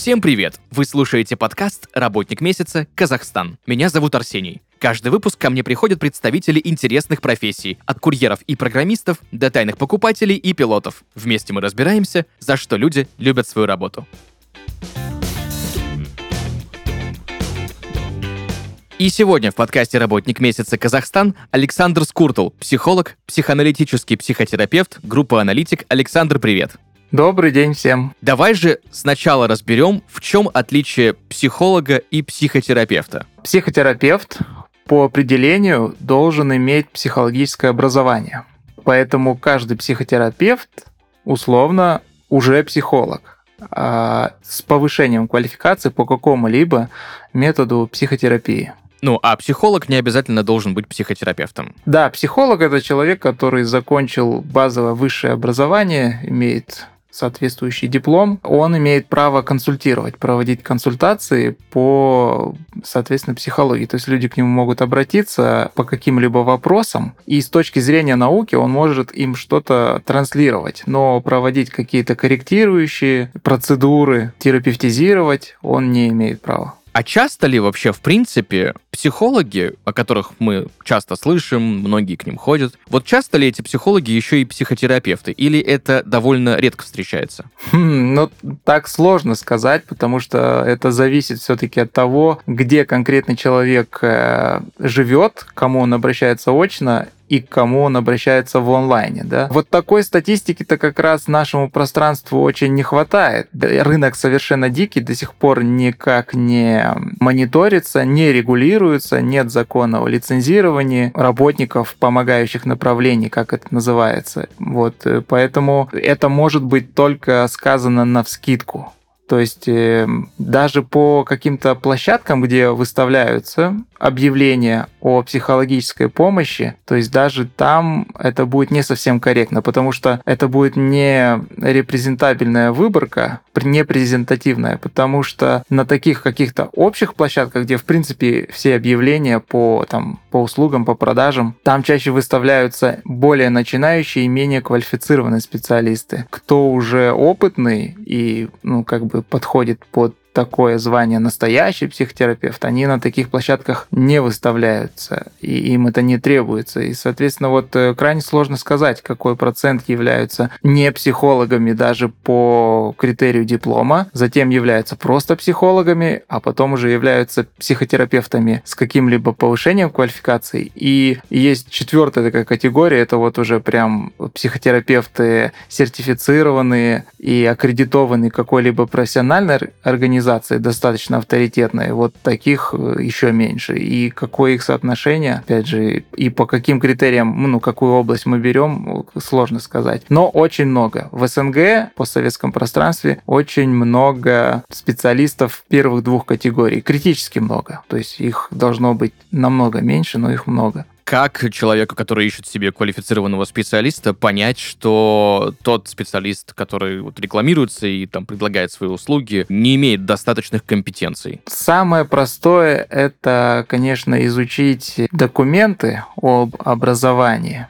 Всем привет! Вы слушаете подкаст «Работник месяца. Казахстан». Меня зовут Арсений. Каждый выпуск ко мне приходят представители интересных профессий, от курьеров и программистов до тайных покупателей и пилотов. Вместе мы разбираемся, за что люди любят свою работу. И сегодня в подкасте «Работник месяца Казахстан» Александр Скуртл, психолог, психоаналитический психотерапевт, группа «Аналитик». Александр, привет! Добрый день всем. Давай же сначала разберем, в чем отличие психолога и психотерапевта. Психотерапевт по определению должен иметь психологическое образование. Поэтому каждый психотерапевт условно уже психолог а с повышением квалификации по какому-либо методу психотерапии. Ну, а психолог не обязательно должен быть психотерапевтом. Да, психолог это человек, который закончил базовое высшее образование, имеет соответствующий диплом, он имеет право консультировать, проводить консультации по, соответственно, психологии. То есть люди к нему могут обратиться по каким-либо вопросам, и с точки зрения науки он может им что-то транслировать, но проводить какие-то корректирующие процедуры, терапевтизировать он не имеет права. А часто ли вообще, в принципе, психологи, о которых мы часто слышим, многие к ним ходят, вот часто ли эти психологи еще и психотерапевты? Или это довольно редко встречается? Хм, ну, так сложно сказать, потому что это зависит все-таки от того, где конкретный человек э, живет, к кому он обращается очно, и к кому он обращается в онлайне. Да? Вот такой статистики-то как раз нашему пространству очень не хватает. Рынок совершенно дикий, до сих пор никак не мониторится, не регулируется, нет закона о лицензировании работников помогающих направлений, как это называется. Вот, э, поэтому это может быть только сказано на вскидку. То есть э, даже по каким-то площадкам, где выставляются объявления о психологической помощи, то есть даже там это будет не совсем корректно, потому что это будет не репрезентабельная выборка, не презентативная, потому что на таких каких-то общих площадках, где в принципе все объявления по, там, по услугам, по продажам, там чаще выставляются более начинающие и менее квалифицированные специалисты. Кто уже опытный и ну, как бы подходит под такое звание настоящий психотерапевт, они на таких площадках не выставляются, и им это не требуется. И, соответственно, вот э, крайне сложно сказать, какой процент являются не психологами даже по критерию диплома, затем являются просто психологами, а потом уже являются психотерапевтами с каким-либо повышением квалификации. И есть четвертая такая категория, это вот уже прям психотерапевты сертифицированные и аккредитованные какой-либо профессиональной организацией, организации достаточно авторитетные, вот таких э, еще меньше. И какое их соотношение, опять же, и по каким критериям, ну, какую область мы берем, сложно сказать. Но очень много. В СНГ, по советском пространстве, очень много специалистов первых двух категорий. Критически много. То есть их должно быть намного меньше, но их много как человеку, который ищет себе квалифицированного специалиста, понять, что тот специалист, который вот рекламируется и там предлагает свои услуги, не имеет достаточных компетенций? Самое простое — это, конечно, изучить документы об образовании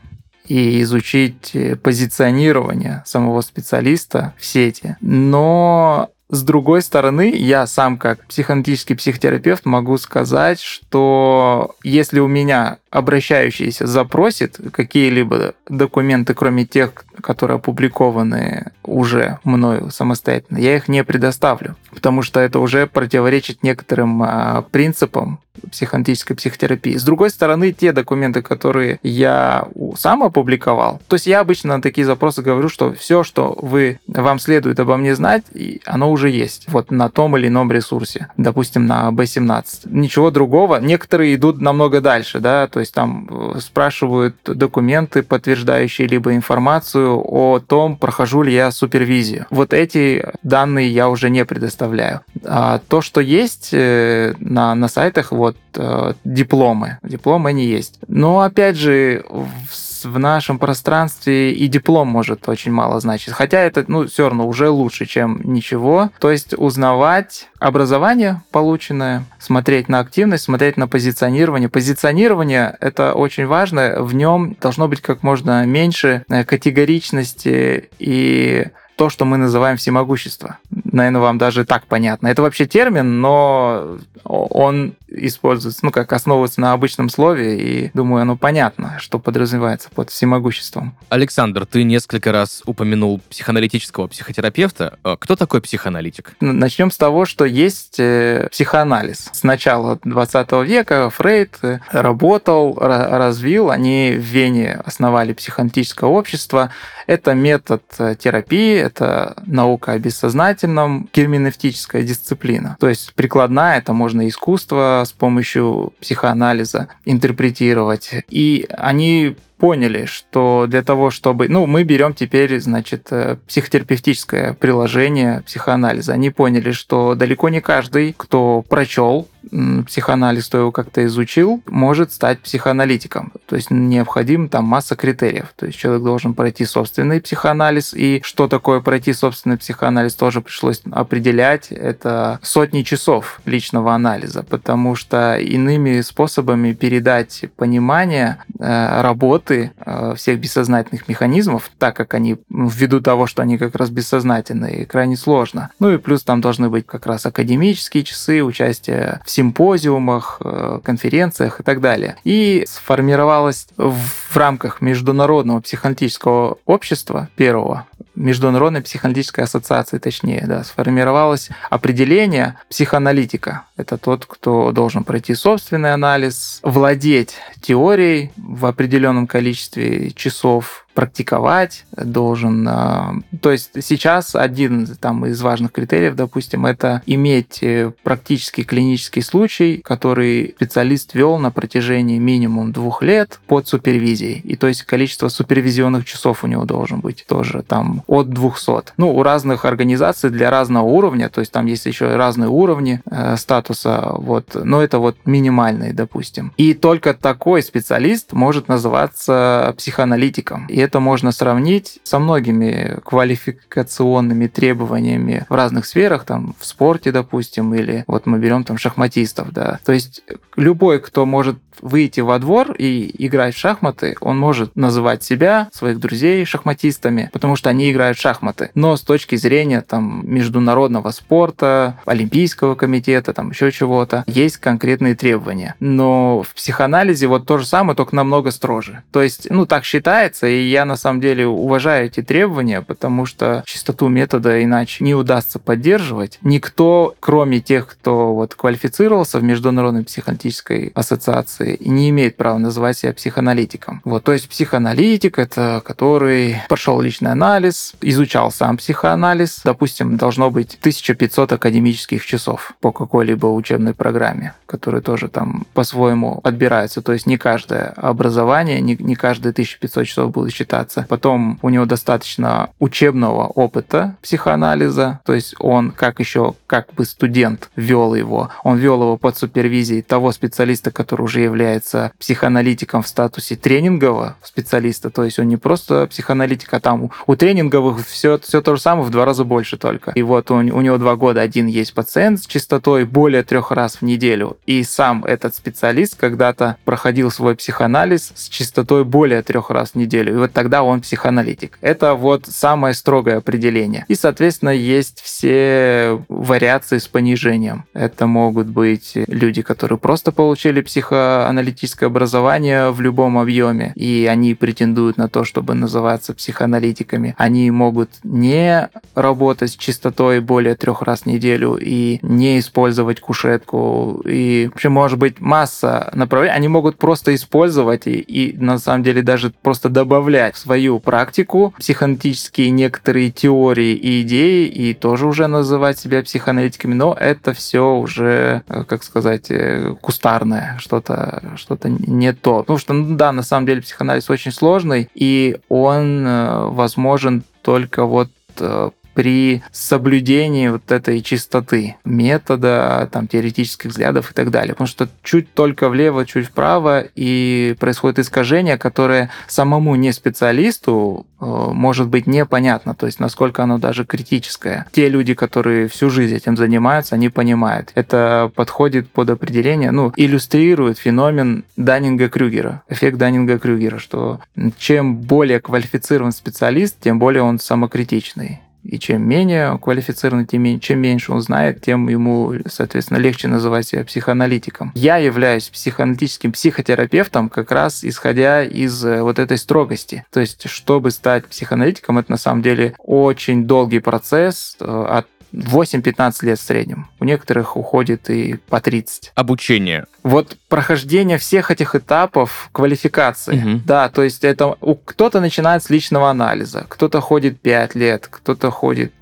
и изучить позиционирование самого специалиста в сети. Но с другой стороны, я сам как психоаналитический психотерапевт могу сказать, что если у меня обращающийся запросит какие-либо документы, кроме тех, которые опубликованы уже мною самостоятельно, я их не предоставлю, потому что это уже противоречит некоторым а, принципам психоаналитической психотерапии. С другой стороны, те документы, которые я сам опубликовал, то есть я обычно на такие запросы говорю, что все, что вы, вам следует обо мне знать, оно уже есть вот на том или ином ресурсе, допустим, на B17. Ничего другого. Некоторые идут намного дальше, да, то есть там э, спрашивают документы, подтверждающие либо информацию о том, прохожу ли я супервизию. Вот эти данные я уже не предоставляю. А то, что есть э, на, на сайтах, вот э, дипломы, дипломы они есть. Но опять же, в в нашем пространстве и диплом может очень мало значить. Хотя это, ну, все равно уже лучше, чем ничего. То есть узнавать образование полученное, смотреть на активность, смотреть на позиционирование. Позиционирование — это очень важно. В нем должно быть как можно меньше э, категоричности и то, что мы называем всемогущество. Наверное, вам даже так понятно. Это вообще термин, но он используется, ну, как основывается на обычном слове, и думаю, оно понятно, что подразумевается под всемогуществом. Александр, ты несколько раз упомянул психоаналитического психотерапевта. А кто такой психоаналитик? Начнем с того, что есть э, психоанализ. С начала 20 века Фрейд э, работал, развил, они в Вене основали психоаналитическое общество. Это метод э, терапии, это наука о бессознательном, герменевтическая дисциплина. То есть прикладная, это можно искусство с помощью психоанализа интерпретировать. И они поняли, что для того, чтобы... Ну, мы берем теперь, значит, э, психотерапевтическое приложение психоанализа. Они поняли, что далеко не каждый, кто прочел психоанализ, кто его как-то изучил, может стать психоаналитиком. То есть необходим там масса критериев. То есть человек должен пройти собственный психоанализ. И что такое пройти собственный психоанализ, тоже пришлось определять. Это сотни часов личного анализа, потому что иными способами передать понимание э, работы э, всех бессознательных механизмов, так как они, ввиду того, что они как раз бессознательные, крайне сложно. Ну и плюс там должны быть как раз академические часы, участие в симпозиумах, э, конференциях и так далее. И сформировалась в рамках Международного психоаналитического общества первого, Международной психоаналитической ассоциации, точнее, да, сформировалось определение психоаналитика. Это тот, кто должен пройти собственный анализ, владеть теорией в определенном количестве часов, практиковать должен. А, то есть сейчас один там, из важных критериев, допустим, это иметь э, практический клинический случай, который специалист вел на протяжении минимум двух лет под супервизией. И то есть количество супервизионных часов у него должен быть тоже там от 200. Ну, у разных организаций для разного уровня, то есть там есть еще разные уровни э, статуса, вот, но это вот минимальный, допустим. И только такой специалист может называться психоаналитиком. И это можно сравнить со многими квалификационными требованиями в разных сферах, там, в спорте, допустим, или вот мы берем там шахматистов, да. То есть любой, кто может выйти во двор и играть в шахматы, он может называть себя, своих друзей шахматистами, потому что они играют в шахматы. Но с точки зрения там международного спорта, Олимпийского комитета, там еще чего-то, есть конкретные требования. Но в психоанализе вот то же самое, только намного строже. То есть, ну, так считается, и я на самом деле уважаю эти требования, потому что чистоту метода иначе не удастся поддерживать. Никто, кроме тех, кто вот квалифицировался в Международной психоаналитической ассоциации, и не имеет права называть себя психоаналитиком. Вот, то есть психоаналитик — это который прошел личный анализ, изучал сам психоанализ. Допустим, должно быть 1500 академических часов по какой-либо учебной программе, которые тоже там по-своему отбираются. То есть не каждое образование, не, не каждые 1500 часов будет считаться. Потом у него достаточно учебного опыта психоанализа, то есть он как еще как бы студент вел его, он вел его под супервизией того специалиста, который уже является является психоаналитиком в статусе тренингового специалиста, то есть он не просто психоаналитик, а там у тренинговых все, все то же самое в два раза больше только. И вот он, у него два года один есть пациент с частотой более трех раз в неделю, и сам этот специалист когда-то проходил свой психоанализ с частотой более трех раз в неделю, и вот тогда он психоаналитик. Это вот самое строгое определение. И, соответственно, есть все вариации с понижением. Это могут быть люди, которые просто получили психо аналитическое образование в любом объеме, и они претендуют на то, чтобы называться психоаналитиками. Они могут не работать с частотой более трех раз в неделю и не использовать кушетку. И вообще может быть масса направлений. Они могут просто использовать и, и на самом деле даже просто добавлять в свою практику психоаналитические некоторые теории и идеи и тоже уже называть себя психоаналитиками, но это все уже, э, как сказать, э, кустарное, что-то что-то не то. Потому что, ну, да, на самом деле психоанализ очень сложный, и он э, возможен только вот э, при соблюдении вот этой чистоты метода, там, теоретических взглядов и так далее. Потому что чуть только влево, чуть вправо, и происходит искажение, которое самому не специалисту э, может быть непонятно, то есть насколько оно даже критическое. Те люди, которые всю жизнь этим занимаются, они понимают. Это подходит под определение, ну, иллюстрирует феномен Даннинга-Крюгера, эффект Даннинга-Крюгера, что чем более квалифицирован специалист, тем более он самокритичный. И чем менее квалифицированный, тем чем меньше он знает, тем ему, соответственно, легче называть себя психоаналитиком. Я являюсь психоаналитическим психотерапевтом как раз исходя из э, вот этой строгости. То есть, чтобы стать психоаналитиком, это на самом деле очень долгий процесс э, от 8-15 лет в среднем. У некоторых уходит и по 30. Обучение. Вот прохождение всех этих этапов квалификации. Угу. Да, то есть это кто-то начинает с личного анализа, кто-то ходит 5 лет, кто-то ходит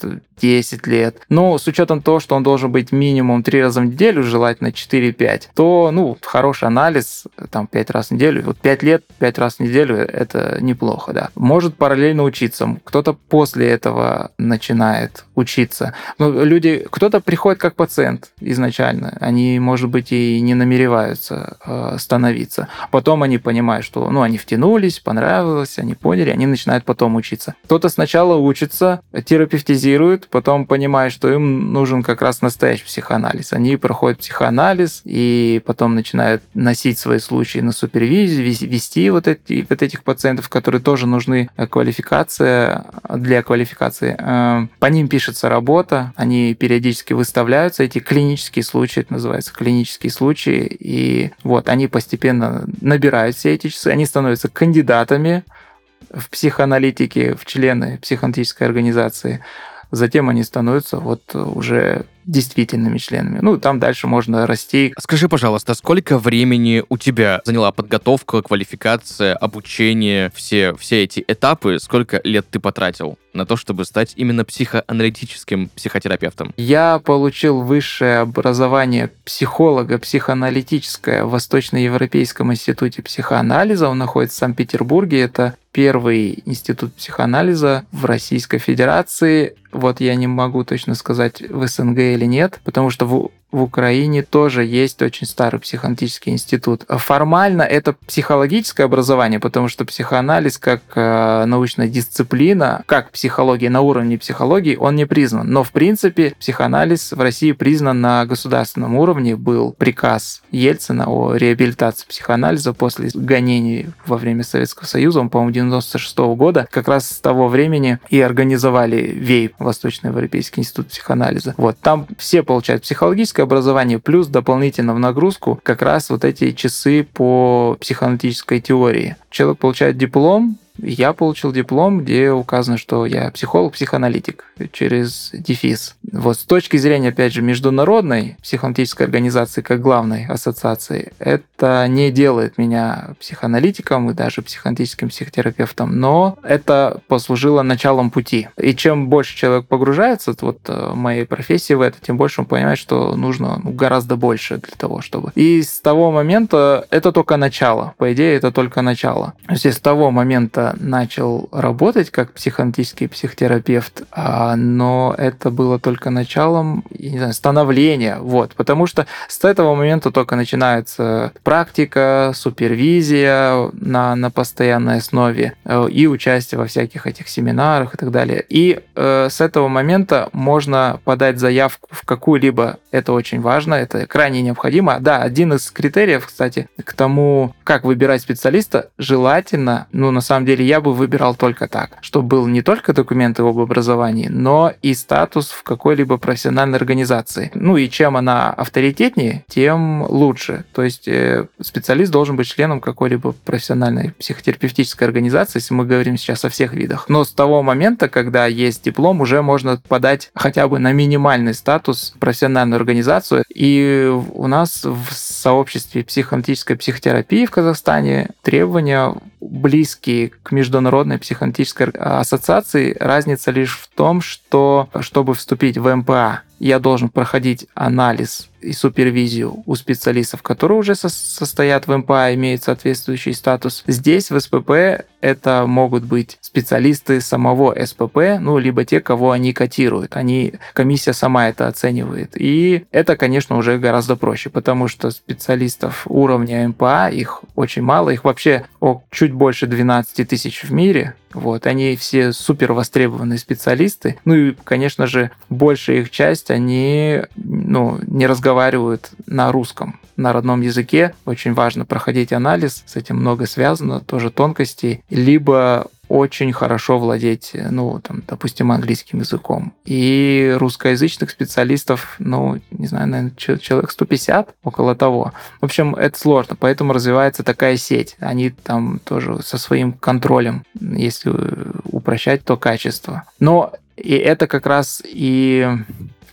10 лет. Но с учетом того, что он должен быть минимум 3 раза в неделю, желательно 4-5, то, ну, хороший анализ, там, 5 раз в неделю, вот 5 лет, 5 раз в неделю, это неплохо, да. Может параллельно учиться. Кто-то после этого начинает учиться. Ну, люди, кто-то приходит как пациент изначально, они, может быть, и не намереваются э, становиться. Потом они понимают, что, ну, они втянулись, понравилось, они поняли, они начинают потом учиться. Кто-то сначала учится, терапевтизирует, потом понимают, что им нужен как раз настоящий психоанализ. Они проходят психоанализ и потом начинают носить свои случаи на супервизию, вести вот, эти, вот этих пациентов, которые тоже нужны э, квалификация для квалификации. Э, по ним пишется работа, они периодически выставляются, эти клинические случаи, это называется клинические случаи, и вот они постепенно набирают все эти часы, они становятся кандидатами в психоаналитике, в члены психоаналитической организации затем они становятся вот уже действительными членами. Ну, там дальше можно расти. Скажи, пожалуйста, сколько времени у тебя заняла подготовка, квалификация, обучение, все, все эти этапы, сколько лет ты потратил на то, чтобы стать именно психоаналитическим психотерапевтом? Я получил высшее образование психолога психоаналитическое в Восточноевропейском институте психоанализа. Он находится в Санкт-Петербурге. Это первый институт психоанализа в Российской Федерации. Вот я не могу точно сказать в СНГ или нет, потому что в в Украине тоже есть очень старый психоаналитический институт. Формально это психологическое образование, потому что психоанализ как э, научная дисциплина, как психология на уровне психологии, он не признан. Но в принципе психоанализ в России признан на государственном уровне. Был приказ Ельцина о реабилитации психоанализа после гонений во время Советского Союза, он, по-моему, 96 -го года. Как раз с того времени и организовали ВЕЙП, Восточноевропейский институт психоанализа. Вот, там все получают психологическое теоретическое образование, плюс дополнительно в нагрузку как раз вот эти часы по психоаналитической теории. Человек получает диплом, я получил диплом, где указано, что я психолог-психоаналитик через дефис. Вот с точки зрения, опять же, международной психоаналитической организации как главной ассоциации, это не делает меня психоаналитиком и даже психоаналитическим психотерапевтом, но это послужило началом пути. И чем больше человек погружается вот в э, моей профессии в это, тем больше он понимает, что нужно ну, гораздо больше для того, чтобы... И с того момента это только начало. По идее, это только начало. То есть с того момента начал работать как психоаналитический психотерапевт, а, но это было только началом не знаю, становления. Вот, потому что с этого момента только начинается практика, супервизия на, на постоянной основе э, и участие во всяких этих семинарах и так далее. И э, с этого момента можно подать заявку в какую-либо, это очень важно, это крайне необходимо. Да, один из критериев, кстати, к тому, как выбирать специалиста, желательно, ну, на самом деле, деле я бы выбирал только так, чтобы был не только документы об образовании, но и статус в какой-либо профессиональной организации. Ну и чем она авторитетнее, тем лучше. То есть э, специалист должен быть членом какой-либо профессиональной психотерапевтической организации, если мы говорим сейчас о всех видах. Но с того момента, когда есть диплом, уже можно подать хотя бы на минимальный статус профессиональную организацию. И у нас в сообществе психоаналитической психотерапии в Казахстане требования близкие к Международной психоаналитической ассоциации. Разница лишь в том, что чтобы вступить в МПА, я должен проходить анализ и супервизию у специалистов, которые уже со состоят в МПА, имеют соответствующий статус. Здесь в СПП это могут быть специалисты самого СПП, ну, либо те, кого они котируют. Они, комиссия сама это оценивает. И это, конечно, уже гораздо проще, потому что специалистов уровня МПА, их очень мало, их вообще о, чуть больше 12 тысяч в мире, вот, они все супер востребованные специалисты. Ну и, конечно же, большая их часть, они ну, не разговаривают на русском, на родном языке. Очень важно проходить анализ, с этим много связано, тоже тонкостей. Либо очень хорошо владеть, ну, там, допустим, английским языком. И русскоязычных специалистов, ну, не знаю, наверное, человек 150, около того. В общем, это сложно, поэтому развивается такая сеть. Они там тоже со своим контролем, если упрощать, то качество. Но и это как раз и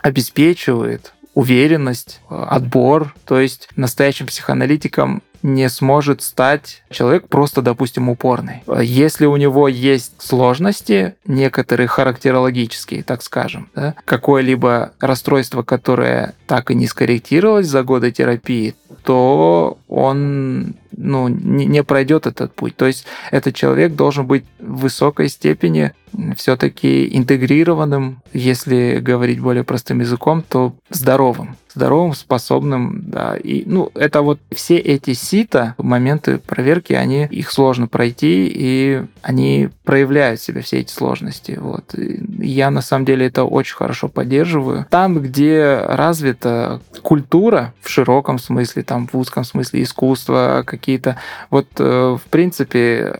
обеспечивает уверенность, отбор. То есть настоящим психоаналитиком не сможет стать человек просто, допустим, упорный. Если у него есть сложности, некоторые характерологические, так скажем, да, какое-либо расстройство, которое так и не скорректировалось за годы терапии, то он ну, не, не пройдет этот путь. То есть этот человек должен быть в высокой степени все-таки интегрированным, если говорить более простым языком, то здоровым здоровым, способным, да. И, ну, это вот все эти сита, моменты проверки, они, их сложно пройти, и они проявляют себя, все эти сложности. Вот. И я, на самом деле, это очень хорошо поддерживаю. Там, где развита культура в широком смысле, там, в узком смысле искусство, какие-то, вот, э, в принципе,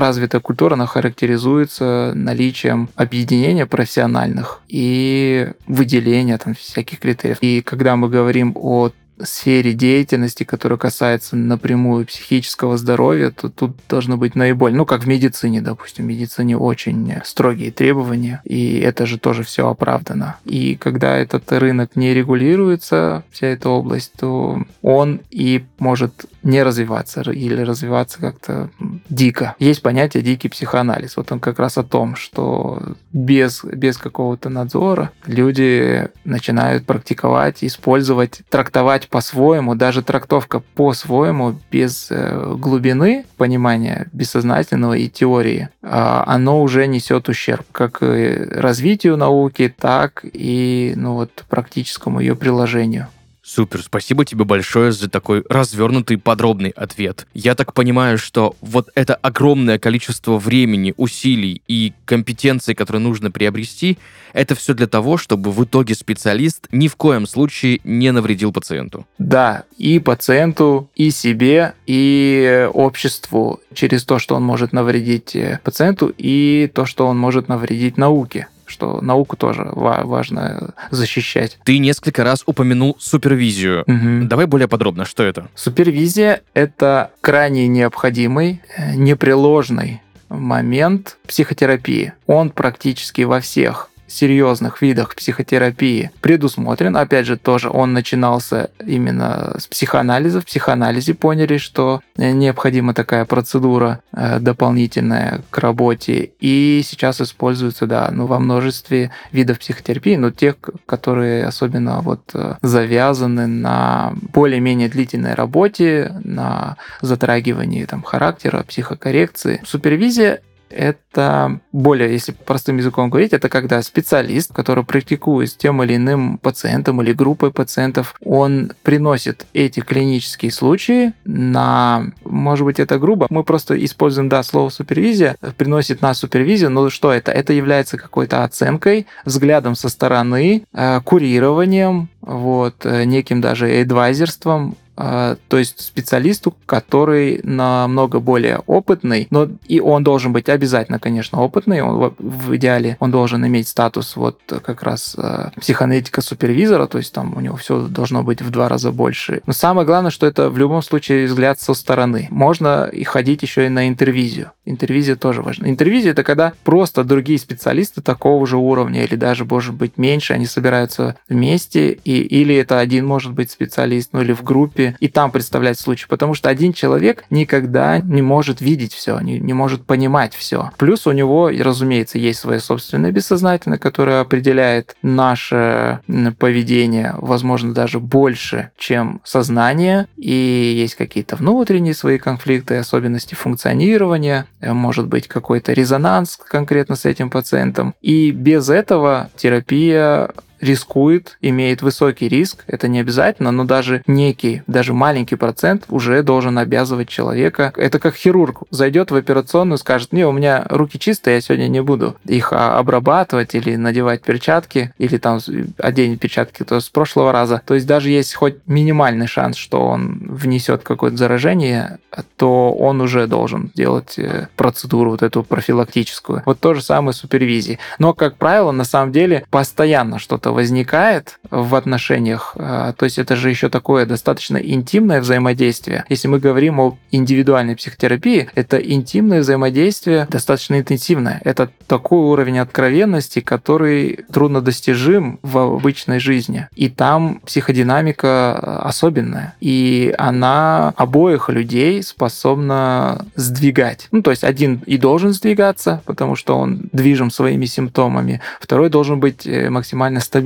развитая культура, она характеризуется наличием объединения профессиональных и выделения там всяких критериев. И когда мы говорим о сфере деятельности, которая касается напрямую психического здоровья, то тут должно быть наиболее, ну, как в медицине, допустим, в медицине очень строгие требования, и это же тоже все оправдано. И когда этот рынок не регулируется, вся эта область, то он и может не развиваться или развиваться как-то дико. Есть понятие дикий психоанализ. Вот он как раз о том, что без, без какого-то надзора люди начинают практиковать, использовать, трактовать по-своему, даже трактовка по-своему, без э, глубины понимания бессознательного и теории, а, оно уже несет ущерб как развитию науки, так и ну, вот, практическому ее приложению. Супер, спасибо тебе большое за такой развернутый подробный ответ. Я так понимаю, что вот это огромное количество времени, усилий и компетенций, которые нужно приобрести, это все для того, чтобы в итоге специалист ни в коем случае не навредил пациенту. Да, и пациенту, и себе, и обществу через то, что он может навредить э, пациенту, и то, что он может навредить науке что науку тоже важно защищать. Ты несколько раз упомянул супервизию. Угу. Давай более подробно, что это? Супервизия — это крайне необходимый, э, непреложный момент психотерапии. Он практически во всех серьезных видах психотерапии предусмотрен. Опять же, тоже он начинался именно с психоанализа. В психоанализе поняли, что необходима такая процедура э, дополнительная к работе. И сейчас используется, да, ну, во множестве видов психотерапии, но тех, которые особенно вот э, завязаны на более-менее длительной работе, на затрагивании там характера, психокоррекции. Супервизия это более, если простым языком говорить, это когда специалист, который практикует с тем или иным пациентом или группой пациентов, он приносит эти клинические случаи на, может быть, это грубо, мы просто используем, да, слово супервизия, приносит на супервизию, но что это? Это является какой-то оценкой, взглядом со стороны, э, курированием, вот, э, неким даже эдвайзерством а, то есть специалисту, который намного более опытный, но и он должен быть обязательно, конечно, опытный, он, в идеале он должен иметь статус вот как раз э, психоаналитика супервизора, то есть там у него все должно быть в два раза больше. Но самое главное, что это в любом случае взгляд со стороны. Можно и ходить еще и на интервизию. Интервизия тоже важна. Интервизия это когда просто другие специалисты такого же уровня или даже, может быть, меньше, они собираются вместе, и, или это один может быть специалист, ну или в группе, и там представлять случай, потому что один человек никогда не может видеть все, не, не может понимать все. Плюс у него, разумеется, есть свое собственное бессознательное, которое определяет наше поведение, возможно, даже больше, чем сознание, и есть какие-то внутренние свои конфликты, особенности функционирования, может быть какой-то резонанс конкретно с этим пациентом. И без этого терапия рискует, имеет высокий риск, это не обязательно, но даже некий, даже маленький процент уже должен обязывать человека. Это как хирург зайдет в операционную, скажет, не, у меня руки чистые, я сегодня не буду их а, обрабатывать или надевать перчатки, или там оденет перчатки то с прошлого раза. То есть даже есть хоть минимальный шанс, что он внесет какое-то заражение, то он уже должен делать э, процедуру вот эту профилактическую. Вот то же самое с супервизией. Но, как правило, на самом деле постоянно что-то возникает в отношениях. А, то есть это же еще такое достаточно интимное взаимодействие. Если мы говорим о индивидуальной психотерапии, это интимное взаимодействие достаточно интенсивное. Это такой уровень откровенности, который труднодостижим в обычной жизни. И там психодинамика особенная. И она обоих людей способна сдвигать. Ну, то есть один и должен сдвигаться, потому что он движим своими симптомами, второй должен быть э, максимально стабильным.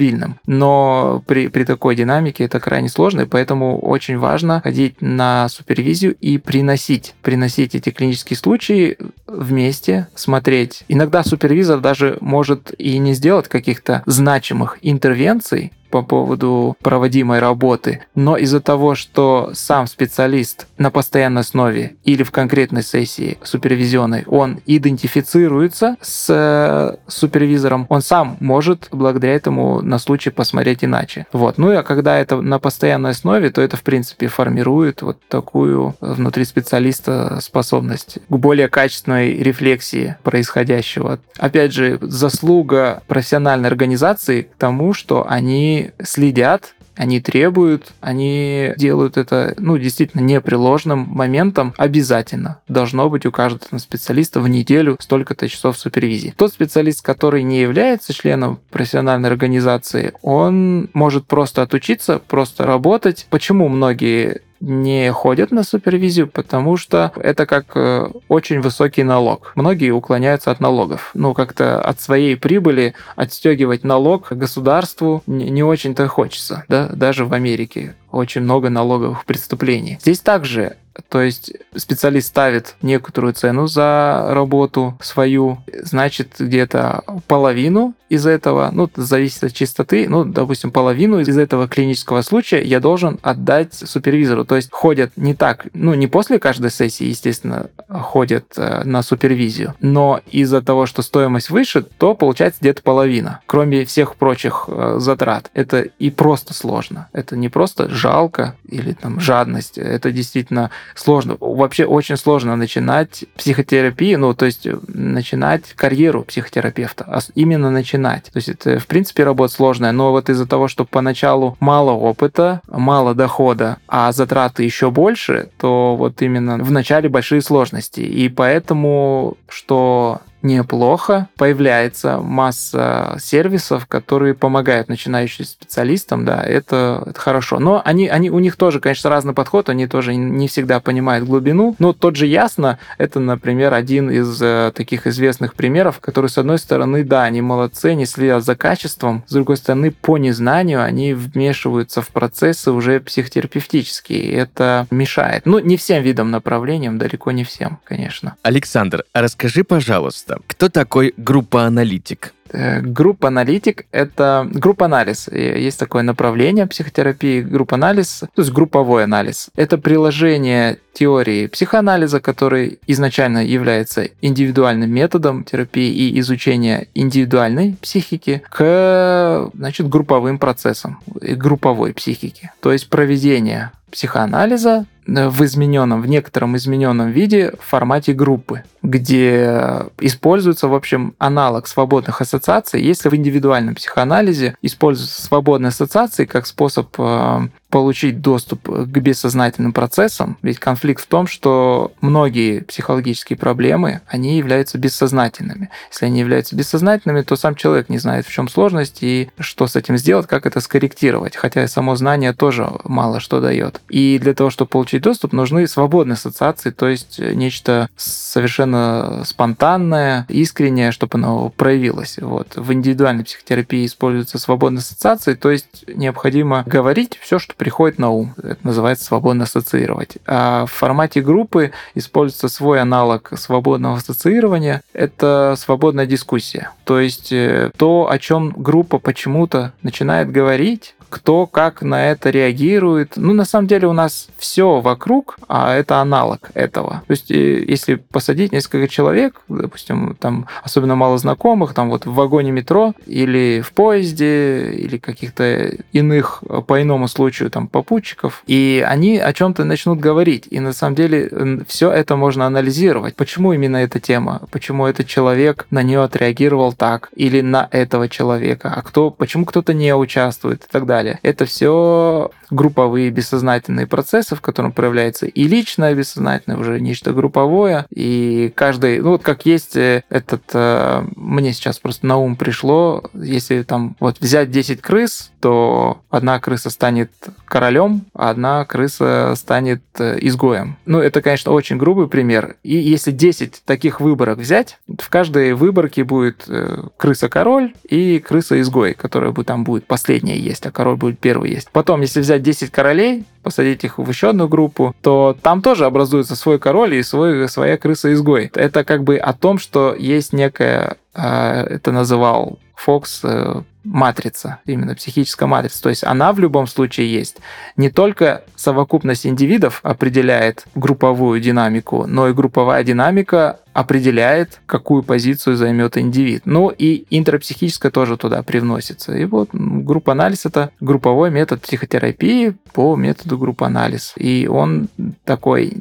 Но при, при такой динамике это крайне сложно, и поэтому очень важно ходить на супервизию и приносить, приносить эти клинические случаи вместе, смотреть. Иногда супервизор даже может и не сделать каких-то значимых интервенций, по поводу проводимой работы, но из-за того, что сам специалист на постоянной основе или в конкретной сессии супервизионной, он идентифицируется с э, супервизором, он сам может благодаря этому на случай посмотреть иначе. Вот. Ну а когда это на постоянной основе, то это в принципе формирует вот такую внутри специалиста способность к более качественной рефлексии происходящего. Опять же, заслуга профессиональной организации к тому, что они следят, они требуют, они делают это, ну, действительно непреложным моментом обязательно. Должно быть у каждого специалиста в неделю столько-то часов супервизии. Тот специалист, который не является членом профессиональной организации, он может просто отучиться, просто работать. Почему многие не ходят на супервизию, потому что это как э, очень высокий налог. Многие уклоняются от налогов. Ну, как-то от своей прибыли отстегивать налог государству не очень-то хочется, да, даже в Америке очень много налоговых преступлений. Здесь также то есть специалист ставит некоторую цену за работу свою, значит, где-то половину из этого, ну, зависит от чистоты, ну, допустим, половину из этого клинического случая я должен отдать супервизору. То есть ходят не так, ну, не после каждой сессии, естественно, ходят э, на супервизию, но из-за того, что стоимость выше, то получается где-то половина, кроме всех прочих э, затрат. Это и просто сложно. Это не просто жалко или там жадность, это действительно сложно. Вообще очень сложно начинать психотерапию, ну, то есть начинать карьеру психотерапевта, а именно начинать. То есть это, в принципе, работа сложная, но вот из-за того, что поначалу мало опыта, мало дохода, а затраты еще больше, то вот именно в начале большие сложности. И поэтому, что неплохо. Появляется масса сервисов, которые помогают начинающим специалистам, да, это, это хорошо. Но они, они, у них тоже, конечно, разный подход, они тоже не всегда понимают глубину. Но тот же Ясно, это, например, один из э, таких известных примеров, который, с одной стороны, да, они молодцы, они следят за качеством, с другой стороны, по незнанию они вмешиваются в процессы уже психотерапевтические, и это мешает. Ну, не всем видам направлениям, далеко не всем, конечно. Александр, а расскажи, пожалуйста, пожалуйста, кто такой группа-аналитик? Э, группа-аналитик — это группа-анализ. Есть такое направление психотерапии, группа-анализ, то есть групповой анализ. Это приложение теории психоанализа, который изначально является индивидуальным методом терапии и изучения индивидуальной психики, к значит, групповым процессам, групповой психики. То есть проведение психоанализа в измененном, в некотором измененном виде в формате группы, где используется, в общем, аналог свободных ассоциаций. Если в индивидуальном психоанализе используются свободные ассоциации как способ э, получить доступ к бессознательным процессам, ведь конфликт в том, что многие психологические проблемы, они являются бессознательными. Если они являются бессознательными, то сам человек не знает, в чем сложность и что с этим сделать, как это скорректировать, хотя само знание тоже мало что дает. И для того, чтобы получить получить доступ, нужны свободные ассоциации, то есть нечто совершенно спонтанное, искреннее, чтобы оно проявилось. Вот. В индивидуальной психотерапии используются свободные ассоциации, то есть необходимо говорить все, что приходит на ум. Это называется свободно ассоциировать. А в формате группы используется свой аналог свободного ассоциирования. Это свободная дискуссия. То есть э, то, о чем группа почему-то начинает говорить, кто как на это реагирует. Ну, на самом деле у нас все вокруг, а это аналог этого. То есть, э, если посадить несколько человек, допустим, там особенно мало знакомых, там вот в вагоне метро или в поезде, или каких-то иных э, по иному случаю там попутчиков, и они о чем-то начнут говорить. И на самом деле все это можно анализировать. Почему именно эта тема? Почему этот человек на нее отреагировал так? Или на этого человека? А кто, почему кто-то не участвует и так далее? Далее. Это все групповые бессознательные процессы, в котором проявляется и личное бессознательное, уже нечто групповое, и каждый, ну вот как есть э, этот, э, мне сейчас просто на ум пришло, если там вот взять 10 крыс, то одна крыса станет королем, а одна крыса станет э, изгоем. Ну, это, конечно, очень грубый пример. И если 10 таких выборок взять, в каждой выборке будет крыса-король и крыса-изгой, которая там будет последняя есть, а король будет первый есть. Потом, если взять 10 королей, посадить их в еще одну группу, то там тоже образуется свой король и свой, своя крыса-изгой. Это как бы о том, что есть некая, а, это называл Фокс, э, матрица, именно психическая матрица. То есть она в любом случае есть. Не только совокупность индивидов определяет групповую динамику, но и групповая динамика определяет, какую позицию займет индивид. Ну и интропсихическое тоже туда привносится. И вот группа анализ это групповой метод психотерапии по методу группа анализ. И он такой,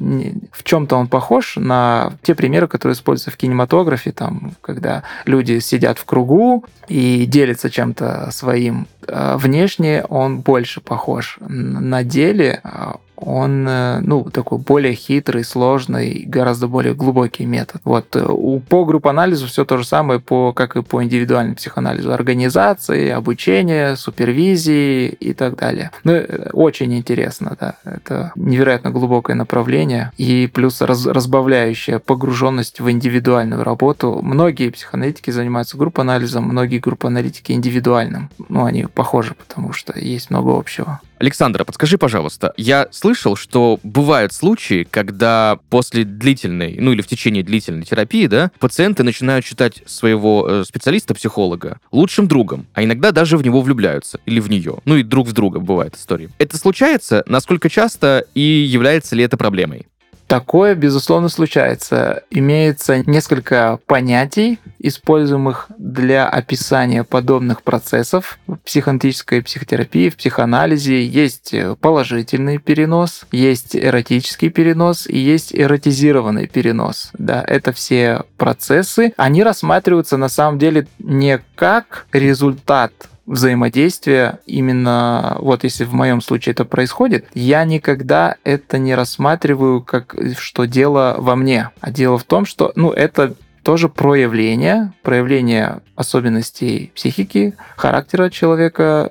в чем-то он похож на те примеры, которые используются в кинематографе, там, когда люди сидят в кругу и делятся чем-то своим. А внешне он больше похож. На деле а, он, э, ну, такой более хитрый, сложный, гораздо более глубокий метод. Вот. Э, по групп-анализу все то же самое, по, как и по индивидуальному психоанализу. Организации, обучение, супервизии и так далее. Ну, э, очень интересно, да. Это невероятно глубокое направление и плюс раз, разбавляющая погруженность в индивидуальную работу. Многие психоаналитики занимаются групп-анализом, многие групп-аналитики индивидуальным. Ну, они похожи, потому что есть много общего. Александра, подскажи, пожалуйста, я слышал, что бывают случаи, когда после длительной, ну или в течение длительной терапии, да, пациенты начинают считать своего э, специалиста-психолога лучшим другом, а иногда даже в него влюбляются или в нее. Ну и друг в друга бывает история. Это случается? Насколько часто и является ли это проблемой? Такое, безусловно, случается. Имеется несколько понятий, используемых для описания подобных процессов в психоаналитической психотерапии, в психоанализе. Есть положительный перенос, есть эротический перенос и есть эротизированный перенос. Да, это все процессы. Они рассматриваются на самом деле не как результат взаимодействия именно вот если в моем случае это происходит, я никогда это не рассматриваю как что дело во мне, а дело в том, что ну это тоже проявление, проявление особенностей психики, характера человека,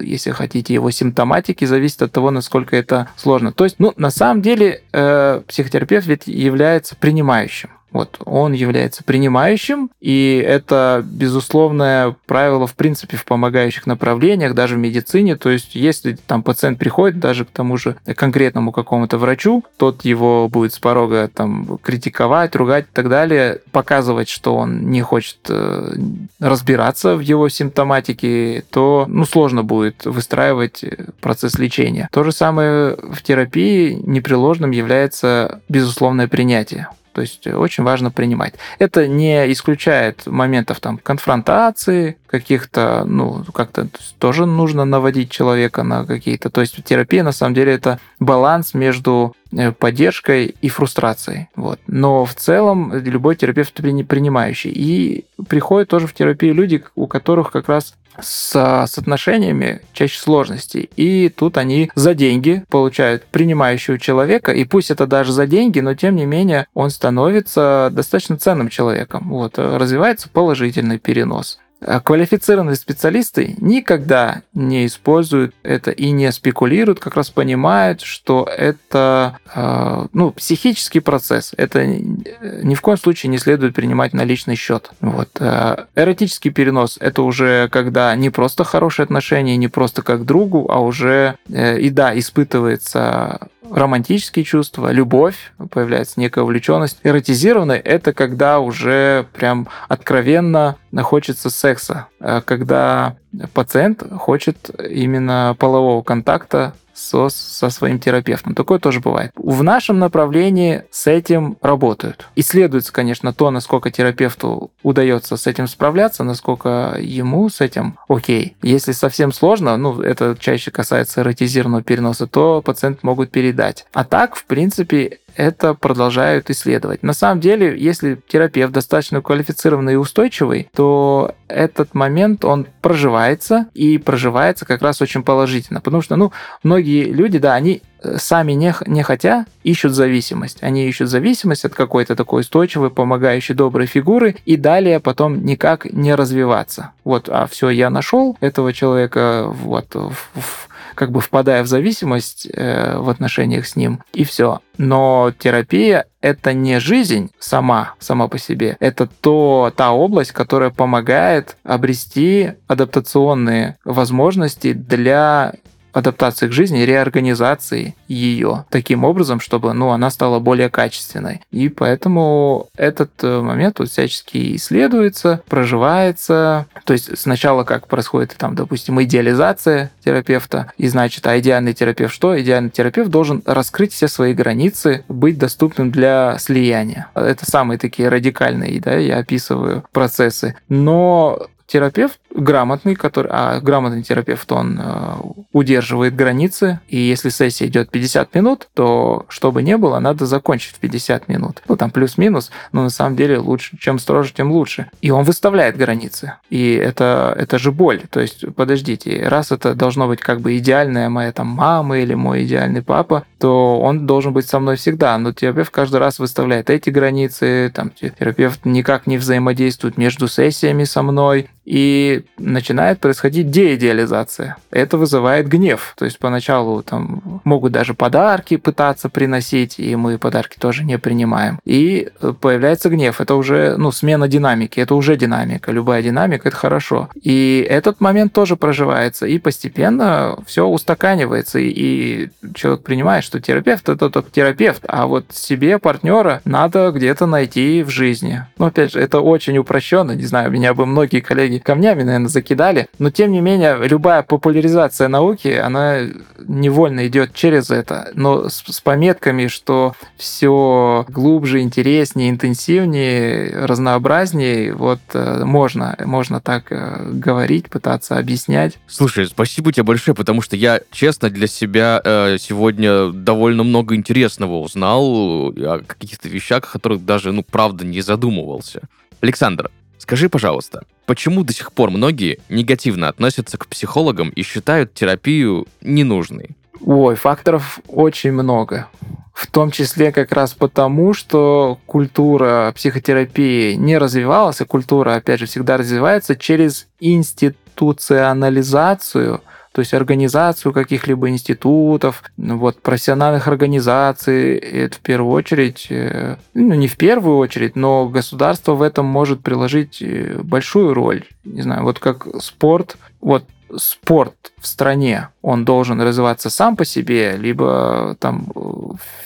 если хотите, его симптоматики, зависит от того, насколько это сложно. То есть, ну, на самом деле, э, психотерапевт ведь является принимающим. Вот, он является принимающим, и это безусловное правило, в принципе, в помогающих направлениях, даже в медицине. То есть, если там пациент приходит даже к тому же конкретному какому-то врачу, тот его будет с порога там критиковать, ругать и так далее, показывать, что он не хочет э, разбираться в его симптоматике, то ну, сложно будет выстраивать процесс лечения. То же самое в терапии непреложным является безусловное принятие. То есть э, очень важно принимать. Это не исключает моментов там конфронтации, каких-то, ну, как-то тоже нужно наводить человека на какие-то. То есть терапия на самом деле это баланс между э, поддержкой и фрустрацией. Вот. Но в целом любой терапевт принимающий. И приходят тоже в терапию люди, у которых как раз с, с отношениями чаще сложностей. И тут они за деньги получают принимающего человека, и пусть это даже за деньги, но тем не менее он становится достаточно ценным человеком. Вот, развивается положительный перенос. А квалифицированные специалисты никогда не используют это и не спекулируют, как раз понимают, что это э, ну, психический процесс. Это ни в коем случае не следует принимать на личный счет. Вот. Э, эротический перенос – это уже когда не просто хорошие отношения, не просто как другу, а уже э, и да, испытывается романтические чувства, любовь, появляется некая увлеченность. Эротизированный – это когда уже прям откровенно хочется секса, когда пациент хочет именно полового контакта со, со своим терапевтом. Такое тоже бывает. В нашем направлении с этим работают. Исследуется, конечно, то, насколько терапевту удается с этим справляться, насколько ему с этим окей. Если совсем сложно, ну, это чаще касается эротизированного переноса, то пациент могут передать. А так, в принципе, это продолжают исследовать. На самом деле, если терапевт достаточно квалифицированный и устойчивый, то этот момент, он проживается, и проживается как раз очень положительно. Потому что, ну, многие люди, да, они э, сами не, не хотя ищут зависимость. Они ищут зависимость от какой-то такой устойчивой, помогающей доброй фигуры, и далее потом никак не развиваться. Вот, а все, я нашел этого человека, вот, в, в как бы впадая в зависимость э, в отношениях с ним, и все. Но терапия это не жизнь сама, сама по себе. Это то, та область, которая помогает обрести адаптационные возможности для адаптации к жизни, реорганизации ее таким образом, чтобы ну, она стала более качественной. И поэтому этот э, момент вот всячески исследуется, проживается. То есть сначала как происходит там, допустим, идеализация терапевта, и значит, а идеальный терапевт что? Идеальный терапевт должен раскрыть все свои границы, быть доступным для слияния. Это самые такие радикальные, да, я описываю процессы. Но терапевт грамотный, который, а грамотный терапевт, он э, удерживает границы, и если сессия идет 50 минут, то чтобы не было, надо закончить в 50 минут. Ну, там плюс-минус, но на самом деле лучше, чем строже, тем лучше. И он выставляет границы. И это, это же боль. То есть, подождите, раз это должно быть как бы идеальная моя там мама или мой идеальный папа, то он должен быть со мной всегда. Но терапевт каждый раз выставляет эти границы, там терапевт никак не взаимодействует между сессиями со мной, и начинает происходить деидеализация. Это вызывает гнев. То есть поначалу там могут даже подарки пытаться приносить, и мы подарки тоже не принимаем. И появляется гнев. Это уже ну, смена динамики, это уже динамика. Любая динамика – это хорошо. И этот момент тоже проживается, и постепенно все устаканивается, и человек принимает, что терапевт – это только терапевт, а вот себе партнера надо где-то найти в жизни. Но опять же, это очень упрощенно, не знаю, меня бы многие коллеги камнями, наверное, закидали. Но тем не менее, любая популяризация науки, она невольно идет через это. Но с, с пометками, что все глубже, интереснее, интенсивнее, разнообразнее, вот э, можно, можно так э, говорить, пытаться объяснять. Слушай, спасибо тебе большое, потому что я, честно, для себя э, сегодня довольно много интересного узнал о каких-то вещах, о которых даже, ну, правда, не задумывался. Александр, Скажи, пожалуйста, почему до сих пор многие негативно относятся к психологам и считают терапию ненужной? Ой, факторов очень много. В том числе как раз потому, что культура психотерапии не развивалась, и культура, опять же, всегда развивается через институционализацию – то есть организацию каких-либо институтов, вот, профессиональных организаций, это в первую очередь, э, ну не в первую очередь, но государство в этом может приложить э, большую роль. Не знаю, вот как спорт, вот спорт в стране, он должен развиваться сам по себе, либо там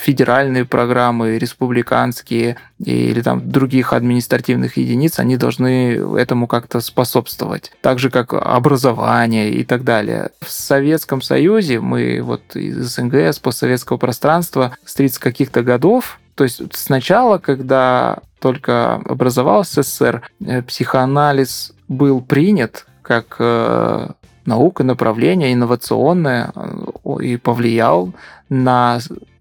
федеральные программы, республиканские или там других административных единиц, они должны этому как-то способствовать. Так же, как образование и так далее. В Советском Союзе мы вот из СНГ, с постсоветского пространства с 30 каких-то годов то есть сначала, когда только образовался СССР, э, психоанализ был принят как э, наука, направление инновационное э, и повлиял на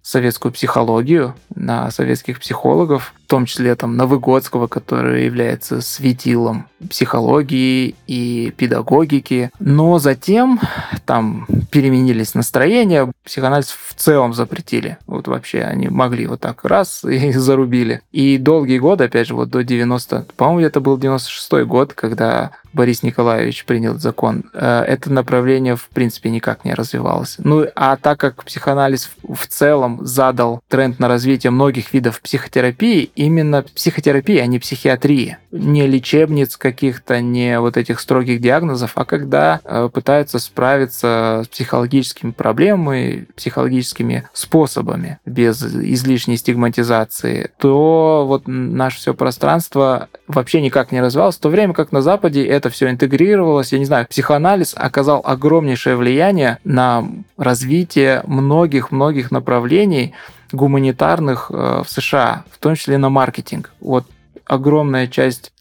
советскую психологию, на советских психологов. в том числе там Новыгодского, который является светилом психологии и педагогики. Но затем там переменились настроения, психоанализ в целом запретили. Вот вообще они могли вот так раз и зарубили. И долгие годы, опять же, вот до 90, по-моему, это был 96 год, когда Борис Николаевич принял закон, э, это направление в принципе никак не развивалось. Ну а так как психоанализ в целом задал тренд на развитие многих видов психотерапии, именно психотерапии, а не психиатрии, не лечебниц каких-то, не вот этих строгих диагнозов, а когда э, пытаются справиться с психологическими проблемами, психологическими способами, без излишней стигматизации, то вот наше все пространство вообще никак не развивалось, в то время как на Западе это это все интегрировалось. Я не знаю, психоанализ оказал огромнейшее влияние на развитие многих-многих направлений гуманитарных э, в США, в том числе на маркетинг. Вот огромная часть,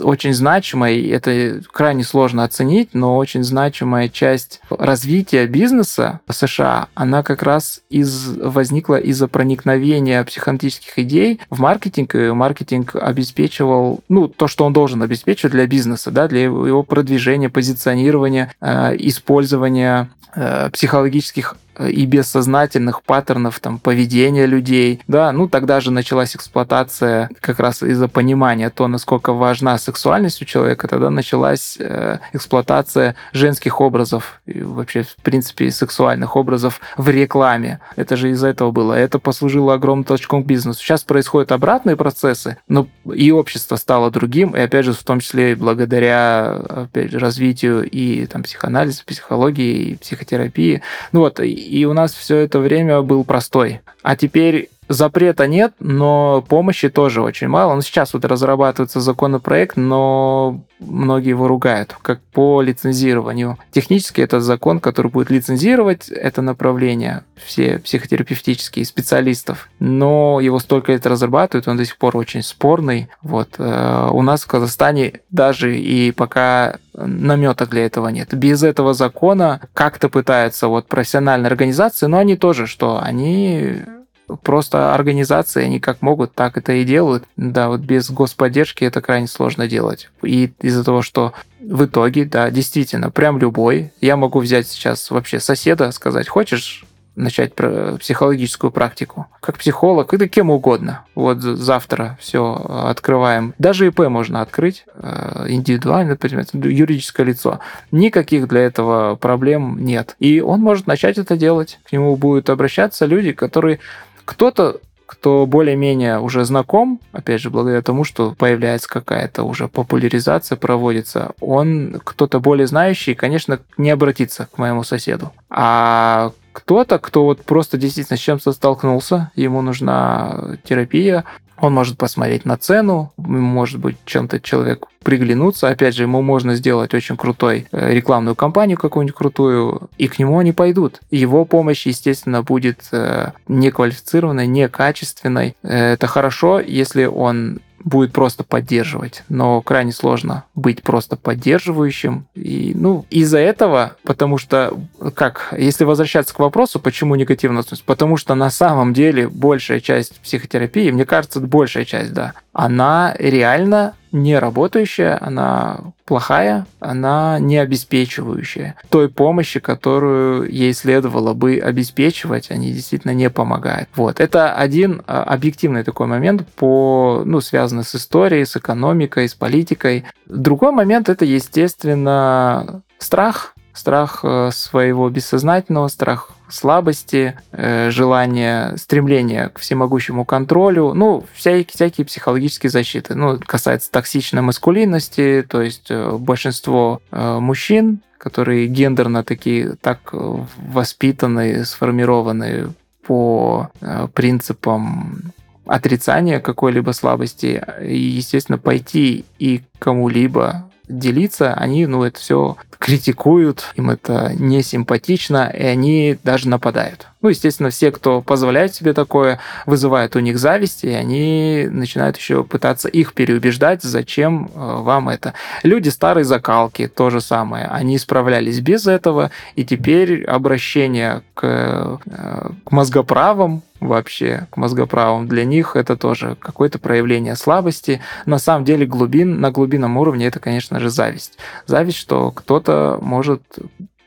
очень значимая, это крайне сложно оценить, но очень значимая часть развития бизнеса США, она как раз из, возникла из-за проникновения психоаналитических идей в маркетинг, и маркетинг обеспечивал, ну, то, что он должен обеспечивать для бизнеса, да, для его продвижения, позиционирования, э, использования э, психологических и бессознательных паттернов там, поведения людей. Да, ну тогда же началась эксплуатация как раз из-за понимания то, насколько важна сексуальность у человека, тогда началась э, эксплуатация женских образов и вообще, в принципе, сексуальных образов в рекламе. Это же из-за этого было. Это послужило огромным толчком к бизнесу. Сейчас происходят обратные процессы, но и общество стало другим, и опять же, в том числе благодаря опять же, развитию и там, психоанализа, психологии, и психотерапии. Ну вот, и у нас все это время был простой. А теперь Запрета нет, но помощи тоже очень мало. Ну, сейчас вот разрабатывается законопроект, но многие его ругают, как по лицензированию. Технически это закон, который будет лицензировать это направление, все психотерапевтические специалистов, но его столько лет разрабатывают, он до сих пор очень спорный. Вот. Э, у нас в Казахстане даже и пока наметок для этого нет. Без этого закона как-то пытаются вот профессиональные организации, но они тоже что? Они Просто организации, они как могут, так это и делают. Да, вот без господдержки это крайне сложно делать. И из-за того, что в итоге, да, действительно, прям любой. Я могу взять сейчас вообще соседа, сказать, хочешь начать психологическую практику. Как психолог, это кем угодно. Вот завтра все открываем. Даже ИП можно открыть, э, индивидуально, например, юридическое лицо. Никаких для этого проблем нет. И он может начать это делать. К нему будут обращаться люди, которые кто-то кто более-менее уже знаком, опять же, благодаря тому, что появляется какая-то уже популяризация проводится, он кто-то более знающий, конечно, не обратится к моему соседу. А кто-то, кто вот просто действительно с чем-то столкнулся, ему нужна терапия, он может посмотреть на цену, может быть, чем-то человек приглянуться. Опять же, ему можно сделать очень крутой э, рекламную кампанию какую-нибудь крутую, и к нему они пойдут. Его помощь, естественно, будет э, неквалифицированной, некачественной. Э, это хорошо, если он будет просто поддерживать, но крайне сложно быть просто поддерживающим. И, ну, из-за этого, потому что, как, если возвращаться к вопросу, почему негативно потому что на самом деле большая часть психотерапии, мне кажется, большая часть, да, она реально не работающая, она плохая, она не обеспечивающая. Той помощи, которую ей следовало бы обеспечивать, они действительно не помогают. Вот. Это один а, объективный такой момент, по, ну, связанный с историей, с экономикой, с политикой. Другой момент – это, естественно, страх, страх э, своего бессознательного, страх слабости, э, желание, стремление к всемогущему контролю, ну, всякие, всякие психологические защиты. Ну, касается токсичной маскулинности, то есть э, большинство мужчин, которые гендерно такие, так воспитаны, сформированы по принципам отрицания какой-либо слабости, и, естественно, пойти и кому-либо делиться, они, ну, это все критикуют, им это не симпатично, и они даже нападают. Ну, естественно, все, кто позволяет себе такое, вызывает у них зависть, и они начинают еще пытаться их переубеждать, зачем э, вам это. Люди старой закалки, то же самое. Они справлялись без этого, и теперь обращение к, э, к мозгоправам вообще к мозгоправам. Для них это тоже какое-то проявление слабости. На самом деле глубин, на глубинном уровне это, конечно же, зависть. Зависть, что кто-то может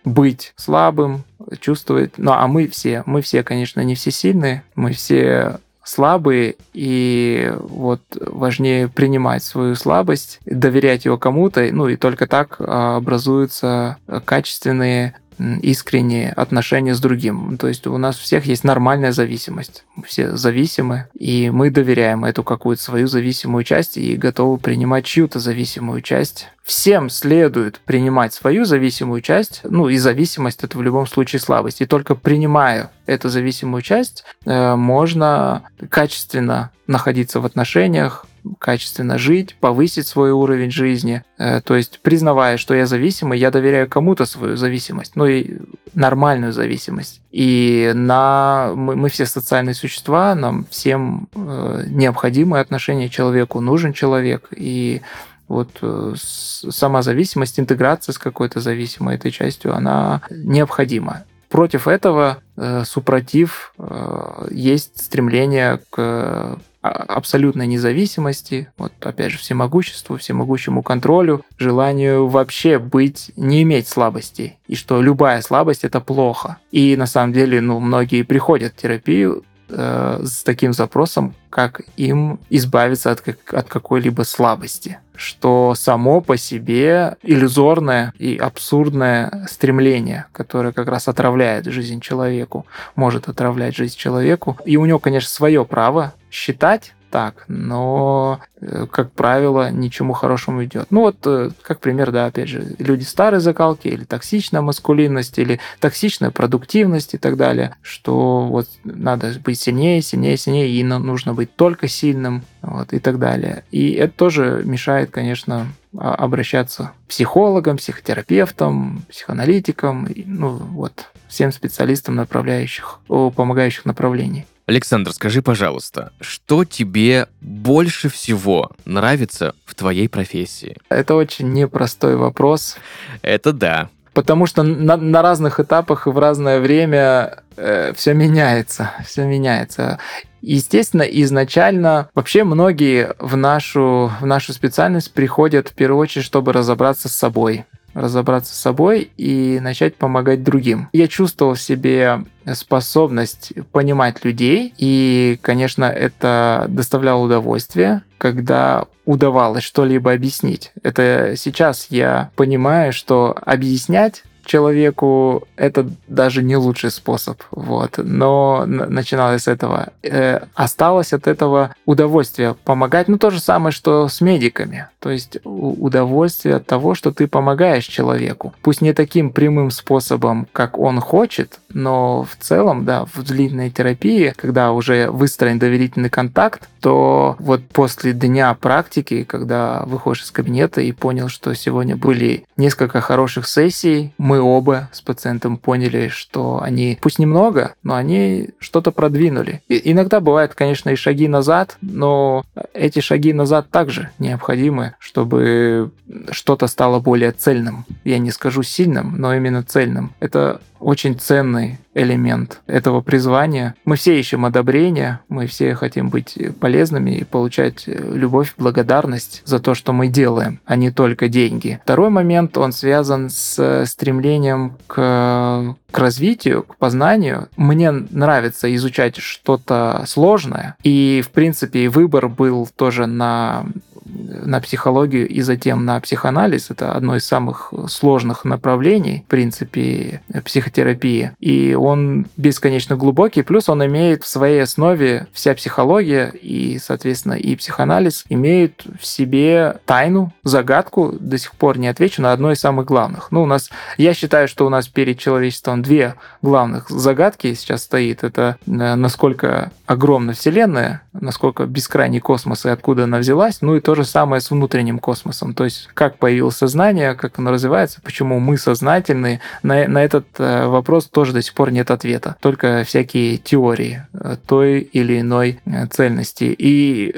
быть слабым, чувствовать. Ну, а мы все, мы все, конечно, не все сильные, мы все слабые, и вот важнее принимать свою слабость, доверять его кому-то, ну и только так а, образуются качественные искренние отношения с другим. То есть у нас всех есть нормальная зависимость. Все зависимы, и мы доверяем эту какую-то свою зависимую часть и готовы принимать чью-то зависимую часть. Всем следует принимать свою зависимую часть, ну и зависимость это в любом случае слабость. И только принимая эту зависимую часть, э, можно качественно находиться в отношениях, качественно жить, повысить свой уровень жизни. Э, то есть, признавая, что я зависимый, я доверяю кому-то свою зависимость, ну и нормальную зависимость. И на мы, мы все социальные существа, нам всем э, необходимы отношения человеку, нужен человек. И вот э, сама зависимость, интеграция с какой-то зависимой этой частью, она необходима. Против этого э, супротив э, есть стремление к абсолютной независимости, вот опять же всемогуществу, всемогущему контролю, желанию вообще быть, не иметь слабостей, и что любая слабость это плохо. И на самом деле, ну, многие приходят в терапию э, с таким запросом, как им избавиться от, как, от какой-либо слабости, что само по себе иллюзорное и абсурдное стремление, которое как раз отравляет жизнь человеку, может отравлять жизнь человеку. И у него, конечно, свое право считать так, но, э, как правило, ничему хорошему идет. Ну вот, э, как пример, да, опять же, люди старой закалки или токсичная маскулинность, или токсичная продуктивность и так далее, что вот надо быть сильнее, сильнее, сильнее, и нужно быть только сильным, вот, и так далее. И это тоже мешает, конечно, а, обращаться к психологам, психотерапевтам, психоаналитикам, ну вот, всем специалистам направляющих, помогающих направлений. Александр, скажи, пожалуйста, что тебе больше всего нравится в твоей профессии? Это очень непростой вопрос. Это да. Потому что на, на разных этапах и в разное время э, все меняется, все меняется. Естественно, изначально вообще многие в нашу, в нашу специальность приходят в первую очередь, чтобы разобраться с собой разобраться с собой и начать помогать другим. Я чувствовал в себе способность понимать людей, и, конечно, это доставляло удовольствие, когда удавалось что-либо объяснить. Это сейчас я понимаю, что объяснять человеку это даже не лучший способ, вот. Но начиналось с этого. Э, осталось от этого удовольствие помогать. Ну, то же самое, что с медиками. То есть удовольствие от того, что ты помогаешь человеку. Пусть не таким прямым способом, как он хочет, но в целом, да, в длинной терапии, когда уже выстроен доверительный контакт, то вот после дня практики, когда выходишь из кабинета и понял, что сегодня были несколько хороших сессий, мы оба с пациентом поняли, что они, пусть немного, но они что-то продвинули. И иногда бывают, конечно, и шаги назад, но эти шаги назад также необходимы, чтобы что-то стало более цельным. Я не скажу сильным, но именно цельным. Это очень ценный элемент этого призвания. Мы все ищем одобрения, мы все хотим быть полезными и получать любовь, благодарность за то, что мы делаем, а не только деньги. Второй момент, он связан с стремлением к, к развитию, к познанию. Мне нравится изучать что-то сложное, и, в принципе, выбор был тоже на на психологию и затем на психоанализ. Это одно из самых сложных направлений, в принципе, психотерапии. И он бесконечно глубокий, плюс он имеет в своей основе вся психология и, соответственно, и психоанализ имеют в себе тайну, загадку, до сих пор не отвечу, на одной из самых главных. Ну, у нас, я считаю, что у нас перед человечеством две главных загадки сейчас стоит. Это э, насколько огромна Вселенная, насколько бескрайний космос и откуда она взялась, ну и то же самое с внутренним космосом. То есть как появилось сознание, как оно развивается, почему мы сознательны, на, на этот э, вопрос тоже до сих пор нет ответа. Только всякие теории э, той или иной э, цельности. И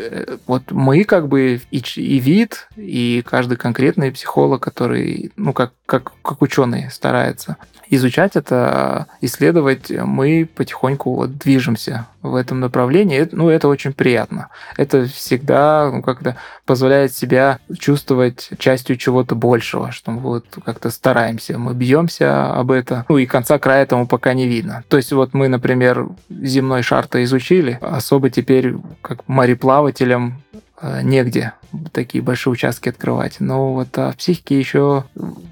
вот мы как бы и, и вид, и каждый конкретный психолог, который, ну, как, как, как ученый старается изучать это, исследовать, мы потихоньку вот движемся в этом направлении. Ну, это очень приятно. Это всегда ну, как-то позволяет себя чувствовать частью чего-то большего, что мы вот как-то стараемся, мы бьемся об это. Ну, и конца края этому пока не видно. То есть вот мы, например, земной шар-то изучили, особо теперь как мореплавателям Э, негде такие большие участки открывать. Но вот а в психике еще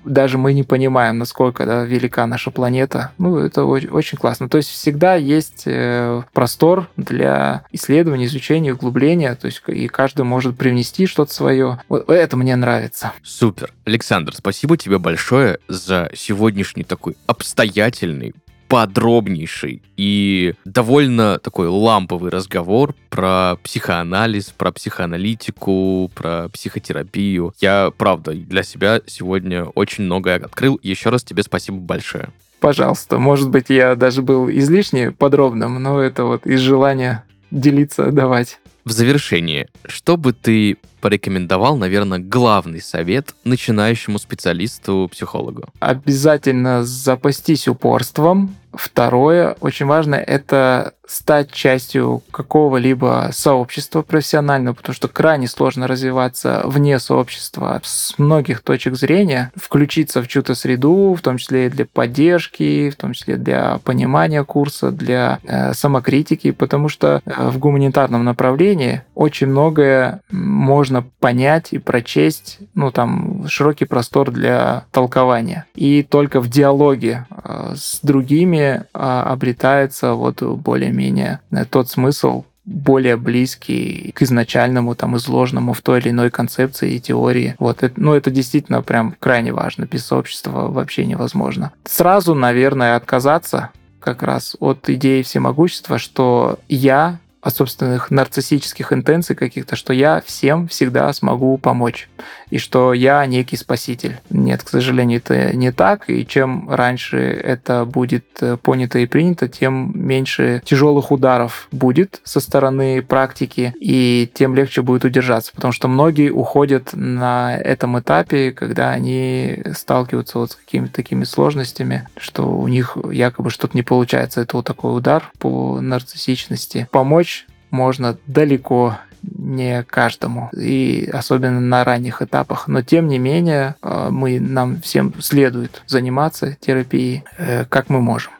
даже мы не понимаем, насколько да, велика наша планета. Ну, это очень классно. То есть всегда есть э, простор для исследования, изучения, углубления. То есть и каждый может привнести что-то свое. Вот это мне нравится. Супер. Александр, спасибо тебе большое за сегодняшний такой обстоятельный, подробнейший и довольно такой ламповый разговор про психоанализ, про психоаналитику, про психотерапию. Я, правда, для себя сегодня очень многое открыл. Еще раз тебе спасибо большое. Пожалуйста. Может быть, я даже был излишне подробным, но это вот из желания делиться, давать. В завершение, что бы ты порекомендовал, наверное, главный совет начинающему специалисту-психологу? Обязательно запастись упорством. Второе, очень важно, это стать частью какого-либо сообщества профессионального, потому что крайне сложно развиваться вне сообщества с многих точек зрения, включиться в чью-то среду, в том числе и для поддержки, в том числе для понимания курса, для э, самокритики, потому что э, в гуманитарном направлении очень многое можно понять и прочесть, ну там широкий простор для толкования. И только в диалоге э, с другими обретается вот более менее тот смысл, более близкий к изначальному, там, изложенному в той или иной концепции и теории. Вот, это, ну, это действительно прям крайне важно. Без сообщества вообще невозможно. Сразу, наверное, отказаться как раз от идеи всемогущества, что я от собственных нарциссических интенций каких-то, что я всем всегда смогу помочь, и что я некий спаситель. Нет, к сожалению, это не так, и чем раньше это будет э, понято и принято, тем меньше тяжелых ударов будет со стороны практики, и тем легче будет удержаться, потому что многие уходят на этом этапе, когда они сталкиваются вот с какими-то такими сложностями, что у них якобы что-то не получается. Это вот такой удар по нарциссичности. Помочь можно далеко не каждому, и особенно на ранних этапах. Но тем не менее, э, мы, нам всем следует заниматься терапией, э, как мы можем.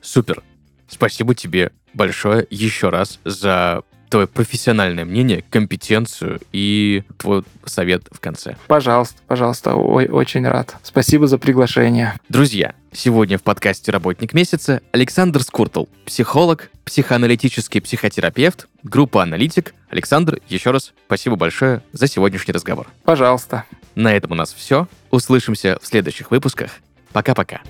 Супер. Спасибо тебе большое еще раз за твое профессиональное мнение, компетенцию и твой совет в конце. Пожалуйста, пожалуйста, ой, очень рад. Спасибо за приглашение. Друзья, сегодня в подкасте «Работник месяца» Александр Скуртл, психолог, психоаналитический психотерапевт, группа «Аналитик». Александр, еще раз спасибо большое за сегодняшний разговор. Пожалуйста. На этом у нас все. Услышимся в следующих выпусках. Пока-пока.